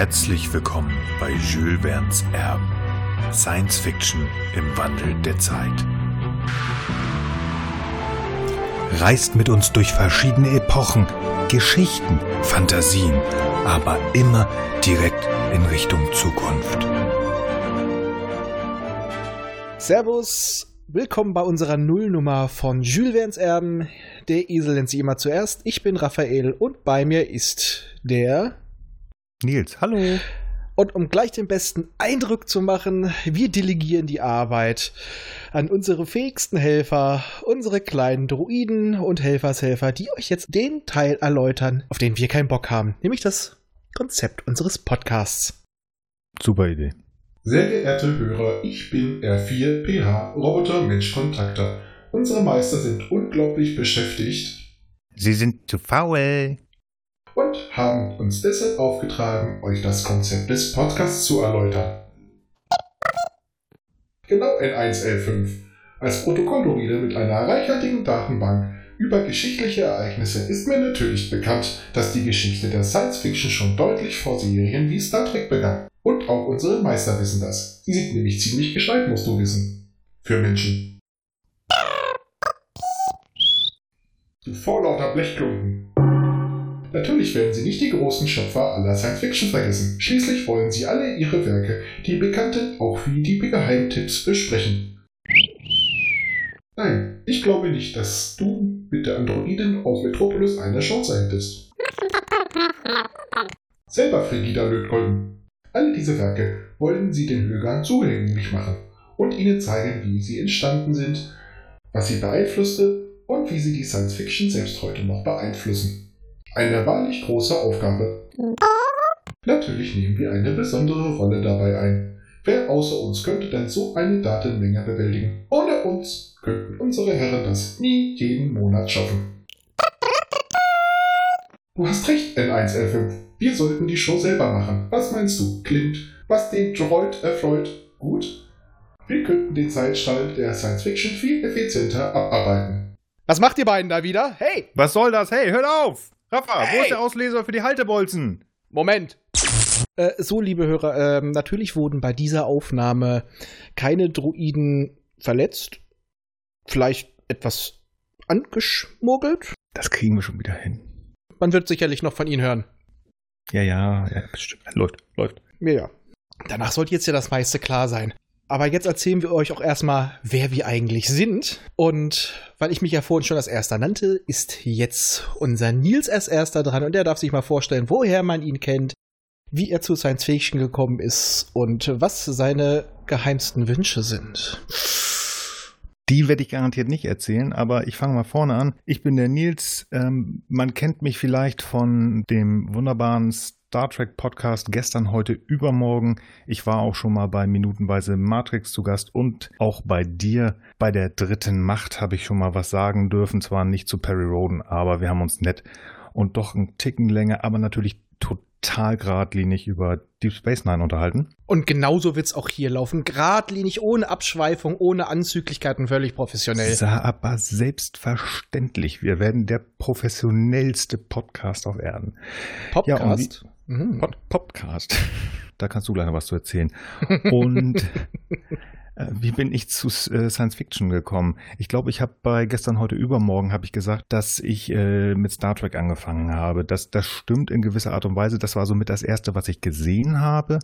Herzlich willkommen bei Jules Verne's Erben. Science Fiction im Wandel der Zeit. Reist mit uns durch verschiedene Epochen, Geschichten, Fantasien, aber immer direkt in Richtung Zukunft. Servus, willkommen bei unserer Nullnummer von Jules Verne's Erben. Der Esel nennt sie immer zuerst. Ich bin Raphael und bei mir ist der Nils, hallo. Und um gleich den besten Eindruck zu machen, wir delegieren die Arbeit an unsere fähigsten Helfer, unsere kleinen Druiden und Helfershelfer, die euch jetzt den Teil erläutern, auf den wir keinen Bock haben, nämlich das Konzept unseres Podcasts. Super Idee. Sehr geehrte Hörer, ich bin R4PH, Roboter Mensch Kontakter. Unsere Meister sind unglaublich beschäftigt. Sie sind zu faul und haben uns deshalb aufgetragen, euch das Konzept des Podcasts zu erläutern. Genau N1L5. Als Protokolldruide mit einer reichhaltigen Datenbank über geschichtliche Ereignisse ist mir natürlich bekannt, dass die Geschichte der Science Fiction schon deutlich vor Serien wie Star Trek begann. Und auch unsere Meister wissen das. Die sind nämlich ziemlich gescheit, musst du wissen. Für Menschen. Du vorlauter Blechklumpen. Natürlich werden sie nicht die großen Schöpfer aller Science Fiction vergessen. Schließlich wollen sie alle ihre Werke, die bekannten auch wie die Geheimtipps, besprechen. Nein, ich glaube nicht, dass du mit der Androidin aus Metropolis eine Chance hättest. Selber Frigida Lötkolben. Alle diese Werke wollen sie den Hörern zugänglich machen und ihnen zeigen, wie sie entstanden sind, was sie beeinflusste und wie sie die Science Fiction selbst heute noch beeinflussen. Eine wahrlich große Aufgabe. Natürlich nehmen wir eine besondere Rolle dabei ein. Wer außer uns könnte denn so eine Datenmenge bewältigen? Ohne uns könnten unsere Herren das nie jeden Monat schaffen. Du hast recht, N1L5. Wir sollten die Show selber machen. Was meinst du? Klingt, was den Droid erfreut, gut? Wir könnten den Zeitstrahl der Science Fiction viel effizienter abarbeiten. Was macht ihr beiden da wieder? Hey! Was soll das? Hey, hört auf! Rafa, hey. wo ist der Ausleser für die Haltebolzen? Moment. Äh, so, liebe Hörer, äh, natürlich wurden bei dieser Aufnahme keine Druiden verletzt. Vielleicht etwas angeschmuggelt. Das kriegen wir schon wieder hin. Man wird sicherlich noch von Ihnen hören. Ja, ja, ja, bestimmt. Läuft, läuft. Ja, ja. Danach sollte jetzt ja das meiste klar sein. Aber jetzt erzählen wir euch auch erstmal, wer wir eigentlich sind. Und weil ich mich ja vorhin schon als Erster nannte, ist jetzt unser Nils als Erster dran und der darf sich mal vorstellen, woher man ihn kennt, wie er zu Science Fiction gekommen ist und was seine geheimsten Wünsche sind. Die werde ich garantiert nicht erzählen, aber ich fange mal vorne an. Ich bin der Nils. Ähm, man kennt mich vielleicht von dem wunderbaren Star Trek Podcast gestern, heute, übermorgen. Ich war auch schon mal bei Minutenweise Matrix zu Gast und auch bei dir. Bei der dritten Macht habe ich schon mal was sagen dürfen. Zwar nicht zu Perry Roden, aber wir haben uns nett und doch einen Ticken länger, aber natürlich total geradlinig über Deep Space Nine unterhalten. Und genauso wird es auch hier laufen. Geradlinig, ohne Abschweifung, ohne Anzüglichkeiten, völlig professionell. Sah aber selbstverständlich. Wir werden der professionellste Podcast auf Erden. Podcast? Ja, mhm. Pod Podcast. Da kannst du gleich noch was zu erzählen. Und Äh, wie bin ich zu äh, Science Fiction gekommen? Ich glaube, ich habe bei gestern, heute, übermorgen habe ich gesagt, dass ich äh, mit Star Trek angefangen habe. Das, das stimmt in gewisser Art und Weise. Das war somit das erste, was ich gesehen habe.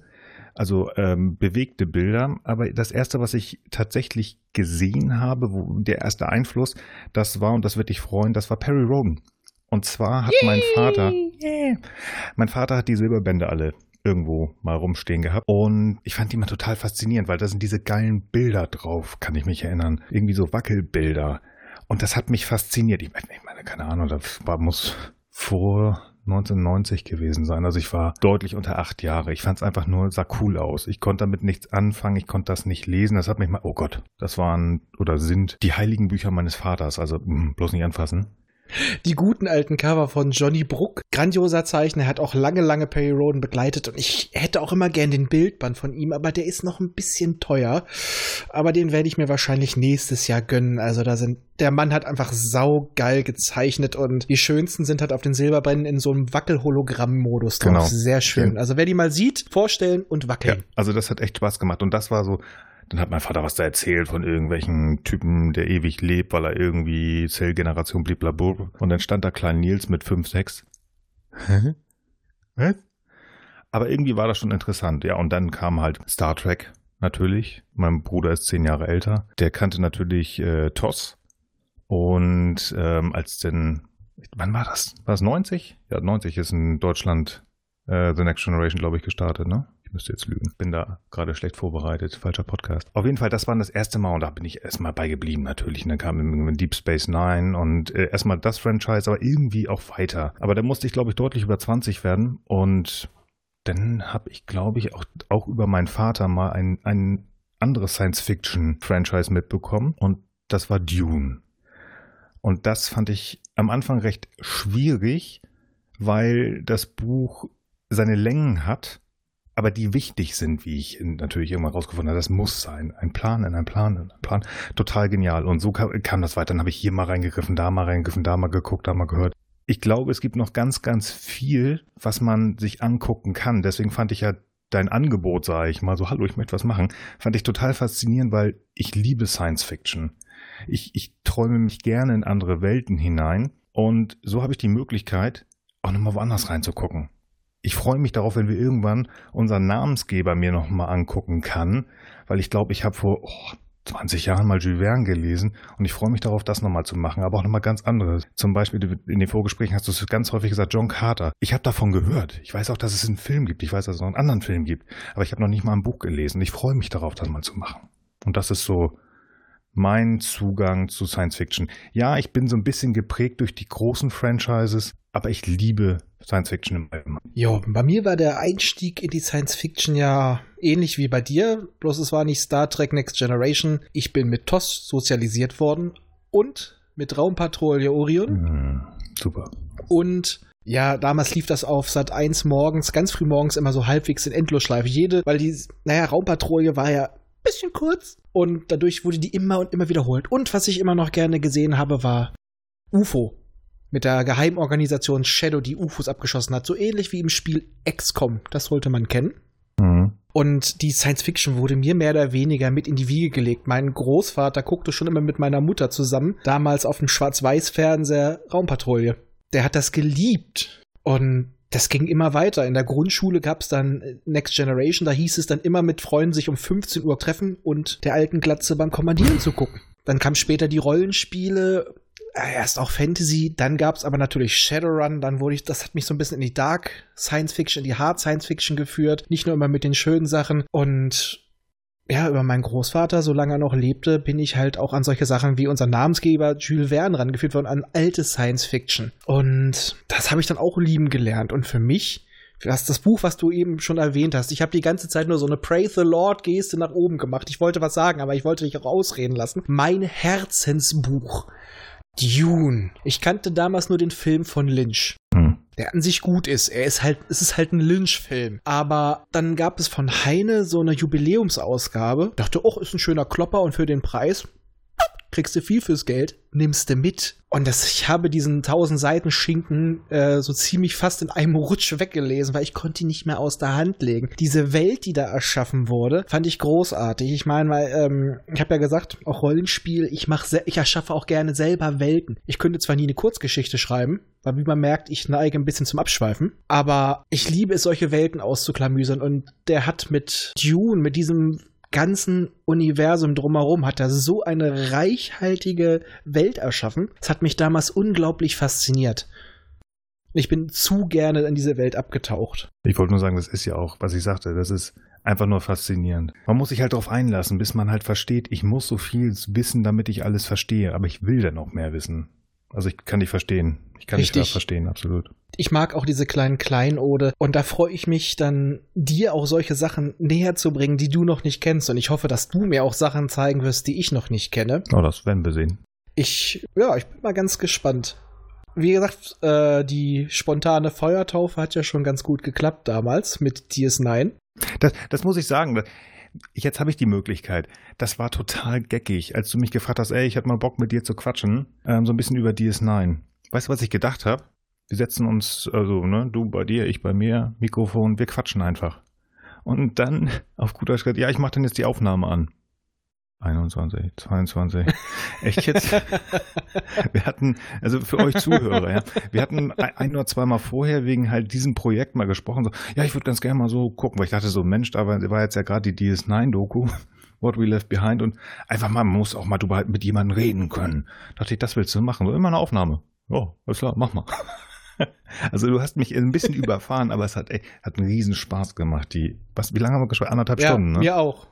Also ähm, bewegte Bilder. Aber das erste, was ich tatsächlich gesehen habe, wo der erste Einfluss, das war, und das wird dich freuen, das war Perry Rogan. Und zwar hat Yay! mein Vater, yeah, mein Vater hat die Silberbände alle irgendwo mal rumstehen gehabt. Und ich fand die mal total faszinierend, weil da sind diese geilen Bilder drauf, kann ich mich erinnern. Irgendwie so Wackelbilder. Und das hat mich fasziniert. Ich meine, keine Ahnung, das war, muss vor 1990 gewesen sein. Also ich war deutlich unter acht Jahre. Ich fand es einfach nur, sah cool aus. Ich konnte damit nichts anfangen, ich konnte das nicht lesen. Das hat mich mal, oh Gott, das waren oder sind die heiligen Bücher meines Vaters. Also mh, hm, bloß nicht anfassen. Die guten alten Cover von Johnny Bruck. Grandioser Zeichner. Er hat auch lange, lange Perry Roden begleitet und ich hätte auch immer gern den Bildband von ihm, aber der ist noch ein bisschen teuer. Aber den werde ich mir wahrscheinlich nächstes Jahr gönnen. Also da sind, der Mann hat einfach saugeil gezeichnet und die schönsten sind halt auf den Silberbrennen in so einem Wackel-Hologramm-Modus drauf. Genau. Sehr schön. Ja. Also wer die mal sieht, vorstellen und Ja, wackeln. also das hat echt Spaß gemacht. Und das war so, dann hat mein Vater was da erzählt von irgendwelchen Typen, der ewig lebt, weil er irgendwie Zellgeneration blablabla. Und dann stand da Klein Nils mit 5, 6. Hä? Was? Aber irgendwie war das schon interessant. Ja, und dann kam halt Star Trek natürlich. Mein Bruder ist zehn Jahre älter. Der kannte natürlich äh, TOS. Und ähm, als denn, wann war das? War das 90? Ja, 90 ist in Deutschland äh, The Next Generation, glaube ich, gestartet, ne? Müsste jetzt lügen. Bin da gerade schlecht vorbereitet. Falscher Podcast. Auf jeden Fall, das war das erste Mal und da bin ich erstmal bei geblieben natürlich. Und dann kam Deep Space Nine und äh, erstmal das Franchise, aber irgendwie auch weiter. Aber da musste ich, glaube ich, deutlich über 20 werden und dann habe ich, glaube ich, auch, auch über meinen Vater mal ein, ein anderes Science-Fiction-Franchise mitbekommen und das war Dune. Und das fand ich am Anfang recht schwierig, weil das Buch seine Längen hat, aber die wichtig sind, wie ich natürlich irgendwann rausgefunden habe. Das muss sein. Ein Plan in ein Plan in ein Plan. Total genial. Und so kam, kam das weiter. Dann habe ich hier mal reingegriffen, da mal reingegriffen, da mal geguckt, da mal gehört. Ich glaube, es gibt noch ganz, ganz viel, was man sich angucken kann. Deswegen fand ich ja dein Angebot, sage ich mal, so, hallo, ich möchte was machen, fand ich total faszinierend, weil ich liebe Science Fiction. Ich, ich träume mich gerne in andere Welten hinein und so habe ich die Möglichkeit, auch nochmal woanders reinzugucken. Ich freue mich darauf, wenn wir irgendwann unseren Namensgeber mir nochmal angucken kann, weil ich glaube, ich habe vor oh, 20 Jahren mal Jules Verne gelesen und ich freue mich darauf, das nochmal zu machen, aber auch nochmal ganz anderes. Zum Beispiel in den Vorgesprächen hast du es ganz häufig gesagt, John Carter. Ich habe davon gehört. Ich weiß auch, dass es einen Film gibt. Ich weiß, dass es noch einen anderen Film gibt. Aber ich habe noch nicht mal ein Buch gelesen. Ich freue mich darauf, das mal zu machen. Und das ist so mein Zugang zu Science Fiction. Ja, ich bin so ein bisschen geprägt durch die großen Franchises, aber ich liebe Science Fiction im Allgemeinen. Ja, bei mir war der Einstieg in die Science Fiction ja ähnlich wie bei dir, bloß es war nicht Star Trek Next Generation. Ich bin mit TOS sozialisiert worden und mit Raumpatrouille Orion Hm, super. und ja, damals lief das auf Sat 1 morgens, ganz früh morgens immer so halbwegs in Endlosschleife. Jede, weil die, naja, Raumpatrouille war ja ein bisschen kurz und dadurch wurde die immer und immer wiederholt. Und was ich immer noch gerne gesehen habe, war UFO. Mit der Geheimorganisation Shadow, die UFOs abgeschossen hat. So ähnlich wie im Spiel XCOM. Das sollte man kennen. Mhm. Und die Science Fiction wurde mir mehr oder weniger mit in die Wiege gelegt. Mein Großvater guckte schon immer mit meiner Mutter zusammen, damals auf dem Schwarz-Weiß-Fernseher Raumpatrouille. Der hat das geliebt. Und das ging immer weiter. In der Grundschule gab es dann Next Generation, da hieß es dann immer mit Freunden sich um 15 Uhr treffen und der alten Glatze beim Kommandieren zu gucken. Dann kamen später die Rollenspiele, äh, erst auch Fantasy, dann gab es aber natürlich Shadowrun, dann wurde ich, das hat mich so ein bisschen in die Dark Science Fiction, in die Hard Science Fiction geführt, nicht nur immer mit den schönen Sachen und ja, über meinen Großvater, solange er noch lebte, bin ich halt auch an solche Sachen wie unser Namensgeber Jules Verne rangeführt worden, an alte Science Fiction. Und das habe ich dann auch lieben gelernt. Und für mich, das, das Buch, was du eben schon erwähnt hast, ich habe die ganze Zeit nur so eine Praise the Lord Geste nach oben gemacht. Ich wollte was sagen, aber ich wollte dich auch ausreden lassen. Mein Herzensbuch. Dune. Ich kannte damals nur den Film von Lynch Hm. der an sich gut ist. Er ist halt, es ist halt ein Lynch-Film. Aber dann gab es von Heine so eine Jubiläumsausgabe. Dachte, oh, ist ein schöner Klopper und für den Preis kriegst du viel fürs Geld, nimmst du mit. Und das, ich habe diesen 1000 Seiten Schinken äh, so ziemlich fast in einem Rutsch weggelesen, weil ich konnte ihn nicht mehr aus der Hand legen. Diese Welt, die da erschaffen wurde, fand ich großartig. Ich meine, weil ähm, ich habe ja gesagt, auch Rollenspiel, ich mache, ich erschaffe auch gerne selber Welten. Ich könnte zwar nie eine Kurzgeschichte schreiben, weil wie man merkt, ich neige ein bisschen zum Abschweifen, aber ich liebe es, solche Welten auszuklamüsern und der hat mit Dune, mit diesem ganzen Universum drumherum hat er so eine reichhaltige Welt erschaffen. Es hat mich damals unglaublich fasziniert. Ich bin zu gerne in diese Welt abgetaucht. Ich wollte nur sagen, das ist ja auch, was ich sagte, das ist einfach nur faszinierend. Man muss sich halt darauf einlassen, bis man halt versteht, ich muss so viel wissen, damit ich alles verstehe, aber ich will dann auch mehr wissen. Also ich kann dich verstehen. Ich kann dich da Richtig. verstehen, absolut. Ich mag auch diese kleinen Kleinode und da freue ich mich dann, dir auch solche Sachen näher zu bringen, die du noch nicht kennst. Und ich hoffe, dass du mir auch Sachen zeigen wirst, die ich noch nicht kenne. Oh, das werden wir sehen. Ich, ja, ich bin mal ganz gespannt. wie gesagt, äh, die spontane Feuertaufe hat ja schon ganz gut geklappt damals mit DS9. Das, das muss ich sagen. Jetzt habe ich die Möglichkeit. Das war total geckig, als du mich gefragt hast, ey, ich hätte mal Bock mit dir zu quatschen, ähm, so ein bisschen über DS9. Weißt du, was ich gedacht habe? Wir setzen uns, also, ne, du bei dir, ich bei mir, Mikrofon, wir quatschen einfach. Und dann auf gut Deutsch gesagt, ja, ich mache dann jetzt die Aufnahme an. 21, 22. Echt jetzt? wir hatten, also für euch Zuhörer, ja, wir hatten ein oder zweimal vorher wegen halt diesem Projekt mal gesprochen, so, ja, ich würde ganz gerne mal so gucken, weil ich dachte so, Mensch, da war, war jetzt ja gerade die DS9-Doku, What We Left Behind und einfach mal, man muss auch mal drüber mit jemandem reden können. Da dachte ich, das willst du machen, so immer eine Aufnahme. Oh, alles klar, mach mal. Also du hast mich ein bisschen überfahren, aber es hat, ey, hat einen riesen Spaß gemacht. Die, was, wie lange haben wir gesprochen? Anderthalb ja, Stunden, ne? Mir auch.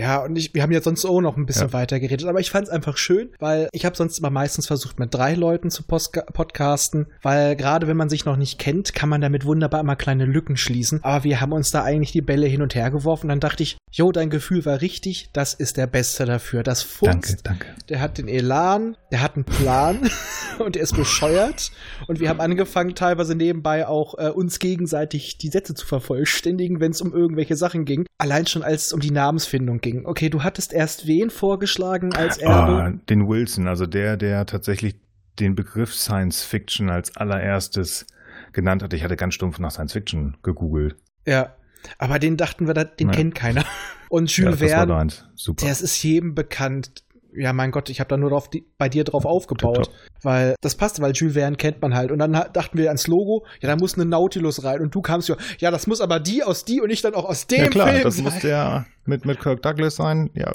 Ja, und ich, wir haben ja sonst auch noch ein bisschen ja. weiter geredet, aber ich fand es einfach schön, weil ich habe sonst immer meistens versucht, mit drei Leuten zu podcasten, weil gerade wenn man sich noch nicht kennt, kann man damit wunderbar immer kleine Lücken schließen. Aber wir haben uns da eigentlich die Bälle hin und her geworfen. Dann dachte ich, jo, dein Gefühl war richtig, das ist der Beste dafür. Das funzt. Danke, danke. Der hat den Elan, der hat einen Plan und der ist bescheuert. Und wir haben angefangen, teilweise nebenbei auch äh, uns gegenseitig die Sätze zu vervollständigen, wenn es um irgendwelche Sachen ging. Allein schon als es um die Namensfindung ging. Okay, du hattest erst wen vorgeschlagen als Erbe? Ah, den Wilson, also der, der tatsächlich den Begriff Science Fiction als allererstes genannt hatte. Ich hatte ganz stumpf nach Science Fiction gegoogelt. Ja, aber den dachten wir, den ja. kennt keiner. Und Jules ja, Verne, das ist jedem bekannt ja, mein Gott, ich habe da nur drauf, die, bei dir drauf aufgebaut, Top. weil das passte, weil Jules Verne kennt man halt. Und dann dachten wir ans Logo, ja, da muss eine Nautilus rein. Und du kamst ja, ja, das muss aber die aus die und ich dann auch aus dem ja, klar, Film das sein. muss der mit, mit Kirk Douglas sein, ja.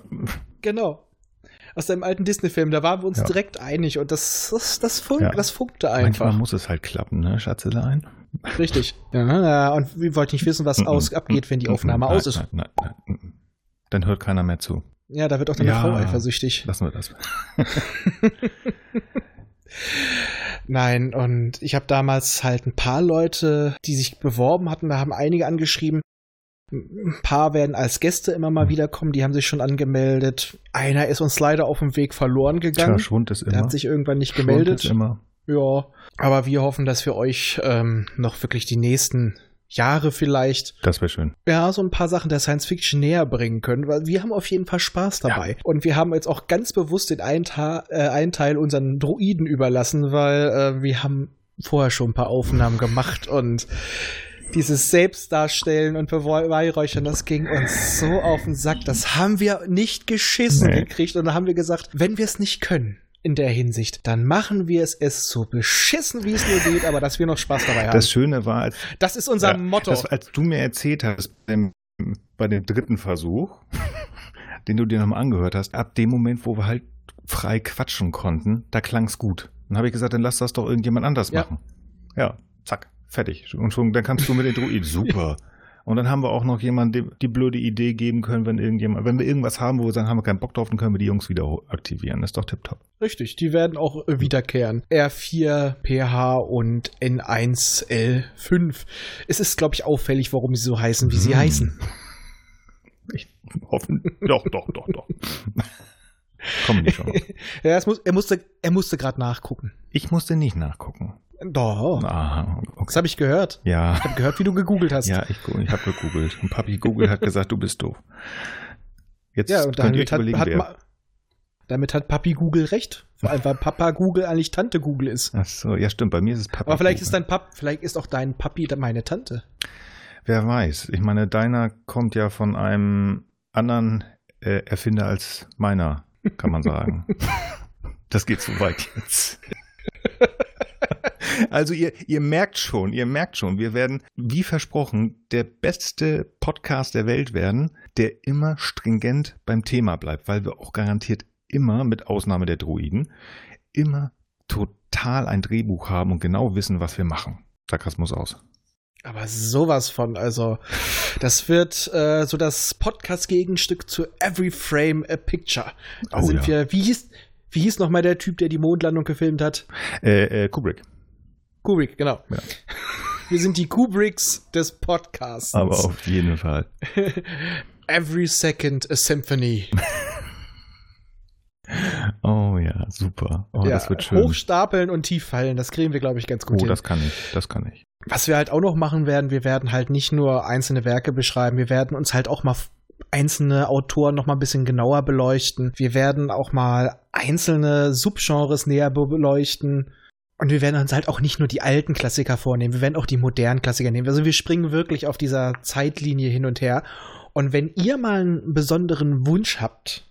Genau. Aus deinem alten Disney-Film, da waren wir uns ja. direkt einig und das, das, das, fun ja. das funkte einfach. Manchmal muss es halt klappen, ne, Schatzelein? Richtig. Ja, und wir wollten nicht wissen, was aus abgeht, wenn die Aufnahme aus ist. Nein, nein, nein, Dann hört keiner mehr zu. Ja, da wird auch deine ja, Frau eifersüchtig. Lassen wir das. Nein, und ich habe damals halt ein paar Leute, die sich beworben hatten, da haben einige angeschrieben. Ein paar werden als Gäste immer mal hm. wiederkommen, die haben sich schon angemeldet. Einer ist uns leider auf dem Weg verloren gegangen. Tja, Schwund ist immer. Der hat sich irgendwann nicht Schwund gemeldet. Ist immer. Ja, aber wir hoffen, dass wir euch ähm, noch wirklich die nächsten Jahre vielleicht. Das wäre schön. Ja, so ein paar Sachen der Science Fiction näher bringen können, weil wir haben auf jeden Fall Spaß dabei. Ja. Und wir haben jetzt auch ganz bewusst den einen, äh, einen Teil unseren Droiden überlassen, weil äh, wir haben vorher schon ein paar Aufnahmen gemacht und dieses Selbstdarstellen und Beweihräuchern, das ging uns so auf den Sack. Das haben wir nicht geschissen nee. gekriegt und da haben wir gesagt, wenn wir es nicht können, in der Hinsicht. Dann machen wir es es so beschissen, wie es nur geht, aber dass wir noch Spaß dabei haben. Das Schöne war, als, das ist unser ja, Motto. Das, als du mir erzählt hast, beim, bei dem dritten Versuch, den du dir nochmal angehört hast, ab dem Moment, wo wir halt frei quatschen konnten, da klang es gut. Dann habe ich gesagt, dann lass das doch irgendjemand anders ja. machen. Ja, zack, fertig. Und schon, dann kannst du mit den Druiden. Super. Und dann haben wir auch noch jemanden die, die, blöde Idee geben können, wenn irgendjemand, wenn wir irgendwas haben, wo wir sagen, haben wir keinen Bock drauf, dann können wir die Jungs wieder aktivieren. Das ist doch tipptopp. Richtig, die werden auch wiederkehren. R4, PH und N1L5. Es ist, glaube ich, auffällig, warum sie so heißen, wie hm. sie heißen. Ich hoffe, doch, doch, doch, doch. Kommen die schon. ja, muss, er musste, er musste gerade nachgucken. Ich musste nicht nachgucken. Doch. Aha, okay. Das habe ich gehört. Ja. Ich habe gehört, wie du gegoogelt hast. Ja, ich, ich habe gegoogelt. Und Papi Google hat gesagt, du bist doof. Jetzt ja, und euch hat, hat, wer. Damit hat Papi Google recht. Vor allem, weil Papa Google eigentlich Tante Google ist. Ach so, ja stimmt, bei mir ist es Papa Aber vielleicht Google. ist dein Pap, vielleicht ist auch dein Papi meine Tante. Wer weiß. Ich meine, deiner kommt ja von einem anderen äh, Erfinder als meiner, kann man sagen. das geht so weit jetzt. Also ihr, ihr merkt schon, ihr merkt schon, wir werden, wie versprochen, der beste Podcast der Welt werden, der immer stringent beim Thema bleibt, weil wir auch garantiert immer, mit Ausnahme der Druiden, immer total ein Drehbuch haben und genau wissen, was wir machen. Sarkasmus aus. Aber sowas von, also das wird äh, so das Podcast-Gegenstück zu Every Frame a Picture. Da oh, sind ja. wir, wie hieß, wie hieß nochmal der Typ, der die Mondlandung gefilmt hat? Äh, äh, Kubrick. Kubrick, genau. Ja. Wir sind die Kubricks des Podcasts. Aber auf jeden Fall. Every second a symphony. Oh ja, super. Oh, ja, das wird schön. Hochstapeln und tief fallen, das kriegen wir, glaube ich, ganz gut Oh, hin. das kann ich. Das kann ich. Was wir halt auch noch machen werden, wir werden halt nicht nur einzelne Werke beschreiben, wir werden uns halt auch mal einzelne Autoren noch mal ein bisschen genauer beleuchten. Wir werden auch mal einzelne Subgenres näher be- beleuchten. Und wir werden uns halt auch nicht nur die alten Klassiker vornehmen, wir werden auch die modernen Klassiker nehmen. Also wir springen wirklich auf dieser Zeitlinie hin und her. Und wenn ihr mal einen besonderen Wunsch habt,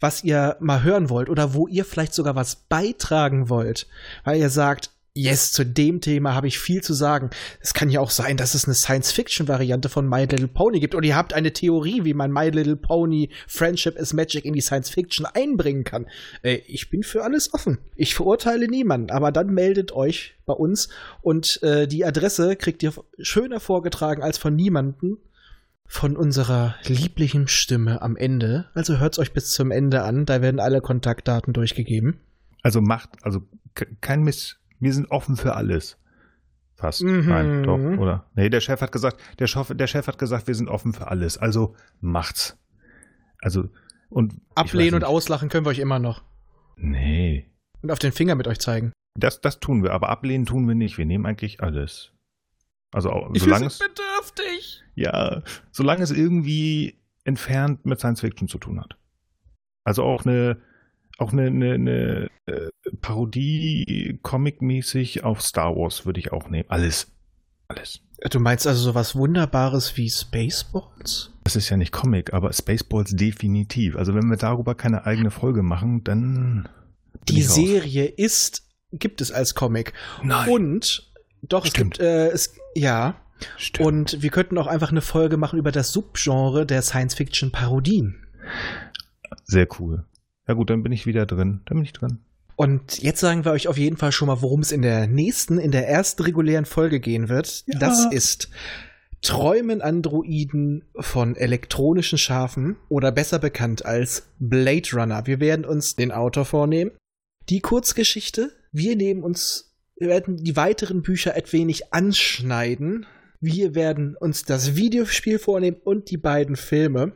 was ihr mal hören wollt oder wo ihr vielleicht sogar was beitragen wollt, weil ihr sagt, yes, zu dem Thema habe ich viel zu sagen. Es kann ja auch sein, dass es eine Science-Fiction-Variante von My Little Pony gibt oder ihr habt eine Theorie, wie man My Little Pony Friendship is Magic in die Science-Fiction einbringen kann. Äh, ich bin für alles offen. Ich verurteile niemanden, aber dann meldet euch bei uns und äh, die Adresse kriegt ihr schöner vorgetragen als von niemanden von unserer lieblichen Stimme am Ende. Also hört's euch bis zum Ende an, da werden alle Kontaktdaten durchgegeben. Also macht, also ke- kein Mist. Wir sind offen für alles. Fast. Mhm. Nein, doch, oder? Nee, der Chef hat gesagt, der Chef, der Chef hat gesagt, wir sind offen für alles. Also macht's. Also, und. Ablehnen und auslachen können wir euch immer noch. Nee. Und auf den Finger mit euch zeigen. Das, das tun wir, aber ablehnen tun wir nicht. Wir nehmen eigentlich alles. Also, solange es, bedürftig. ja, solange es irgendwie entfernt mit Science Fiction zu tun hat. Also auch eine, auch eine, eine, eine äh, Parodie, Comic-mäßig auf Star Wars würde ich auch nehmen. Alles. Alles. Du meinst also sowas Wunderbares wie Spaceballs? Das ist ja nicht Comic, aber Spaceballs definitiv. Also wenn wir darüber keine eigene Folge machen, dann. Die. Serie ist, gibt es als Comic. Nein. Und, doch, Stimmt. es gibt, äh, es, ja. Stimmt. Und wir könnten auch einfach eine Folge machen über das Subgenre der Science-Fiction-Parodien. Sehr cool. Ja gut, dann bin ich wieder drin. Dann bin ich drin. Und jetzt sagen wir euch auf jeden Fall schon mal, worum es in der nächsten, in der ersten regulären Folge gehen wird. Ja. Das ist Träumen Androiden von elektronischen Schafen oder besser bekannt als Blade Runner. Wir werden uns den Autor vornehmen, die Kurzgeschichte. Wir nehmen uns, wir werden die weiteren Bücher ein wenig anschneiden. Wir werden uns das Videospiel vornehmen und die beiden Filme.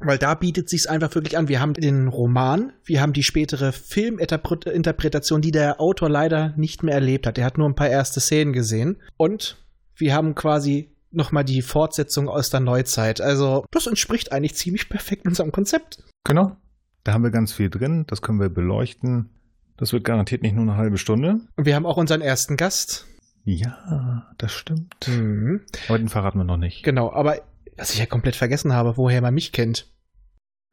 Weil da bietet sich's einfach wirklich an. Wir haben den Roman, wir haben die spätere Filminterpretation, die der Autor leider nicht mehr erlebt hat. Er hat nur ein paar erste Szenen gesehen. Und wir haben quasi nochmal die Fortsetzung aus der Neuzeit. Also, das entspricht eigentlich ziemlich perfekt unserem Konzept. Genau. Da haben wir ganz viel drin. Das können wir beleuchten. Das wird garantiert nicht nur eine halbe Stunde. Und wir haben auch unseren ersten Gast. Ja, das stimmt. Mhm. Aber den verraten wir noch nicht. Genau, aber was ich ja komplett vergessen habe, woher man mich kennt.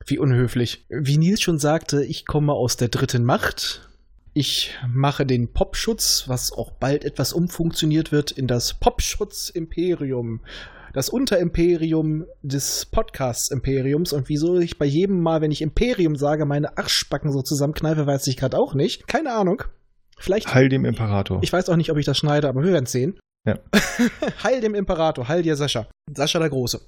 Wie unhöflich. Wie Nils schon sagte, ich komme aus der dritten Macht. Ich mache den Popschutz, was auch bald etwas umfunktioniert wird in das Popschutz-Imperium. Das Unterimperium des Podcasts-Imperiums. Und wieso ich bei jedem Mal, wenn ich Imperium sage, meine Arschbacken so zusammenkneife, weiß ich gerade auch nicht. Keine Ahnung. Vielleicht Heil dem Imperator. ich weiß auch nicht, ob ich das schneide, aber wir werden sehen. Ja. heil dem Imperator, heil dir Sascha. Sascha der Große.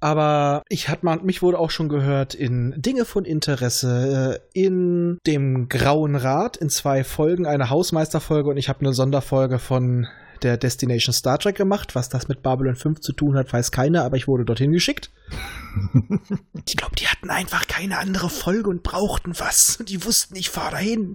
Aber ich hat man, mich wurde auch schon gehört in Dinge von Interesse, äh, in dem Grauen Rat, in zwei Folgen, eine Hausmeisterfolge und ich habe eine Sonderfolge von der Destination Star Trek gemacht. Was das mit Babylon 5 zu tun hat, weiß keiner, aber ich wurde dorthin geschickt. Ich glaube, die hatten einfach keine andere Folge und brauchten was. Die wussten, ich fahre dahin.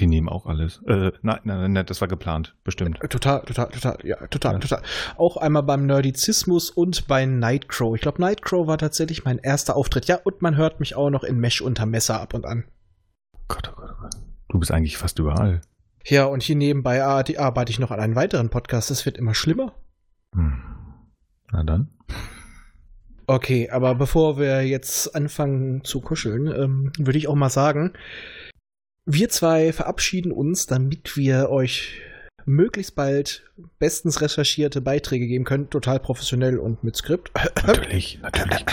Die nehmen auch alles. Äh, nein, nein, nein, das war geplant. Bestimmt. Total, total, total, ja, total, Ja. total. Auch einmal beim Nerdizismus und bei Nightcrow. Ich glaube, Nightcrow war tatsächlich mein erster Auftritt. Ja, und man hört mich auch noch in Mesh unter Messer ab und an. Gott, oh Gott, oh Gott. Du bist eigentlich fast überall. Ja, und hier nebenbei ar- arbeite ich noch an einem weiteren Podcast. Das wird immer schlimmer. Hm. Na dann. Okay, aber bevor wir jetzt anfangen zu kuscheln, ähm, würde ich auch mal sagen, wir zwei verabschieden uns, damit wir euch möglichst bald bestens recherchierte Beiträge geben können, total professionell und mit Skript. Natürlich, natürlich.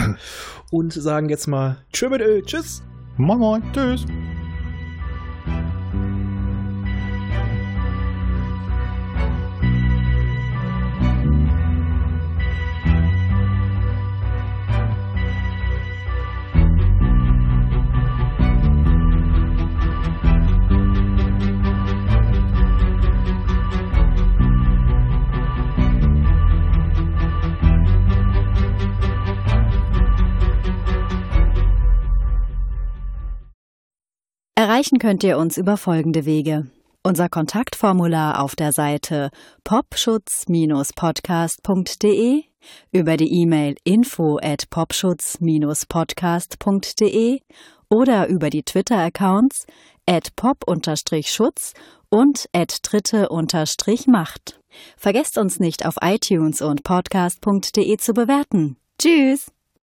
Und sagen jetzt mal Tschö mit Ö, Tschüss. moin, moin. Tschüss. Erreichen könnt ihr uns über folgende Wege. Unser Kontaktformular auf der Seite popschutz-podcast.de, über die E-Mail info at popschutz-podcast.de oder über die Twitter-Accounts at pop-schutz und at dritte-macht. Vergesst uns nicht auf iTunes und podcast.de zu bewerten. Tschüss!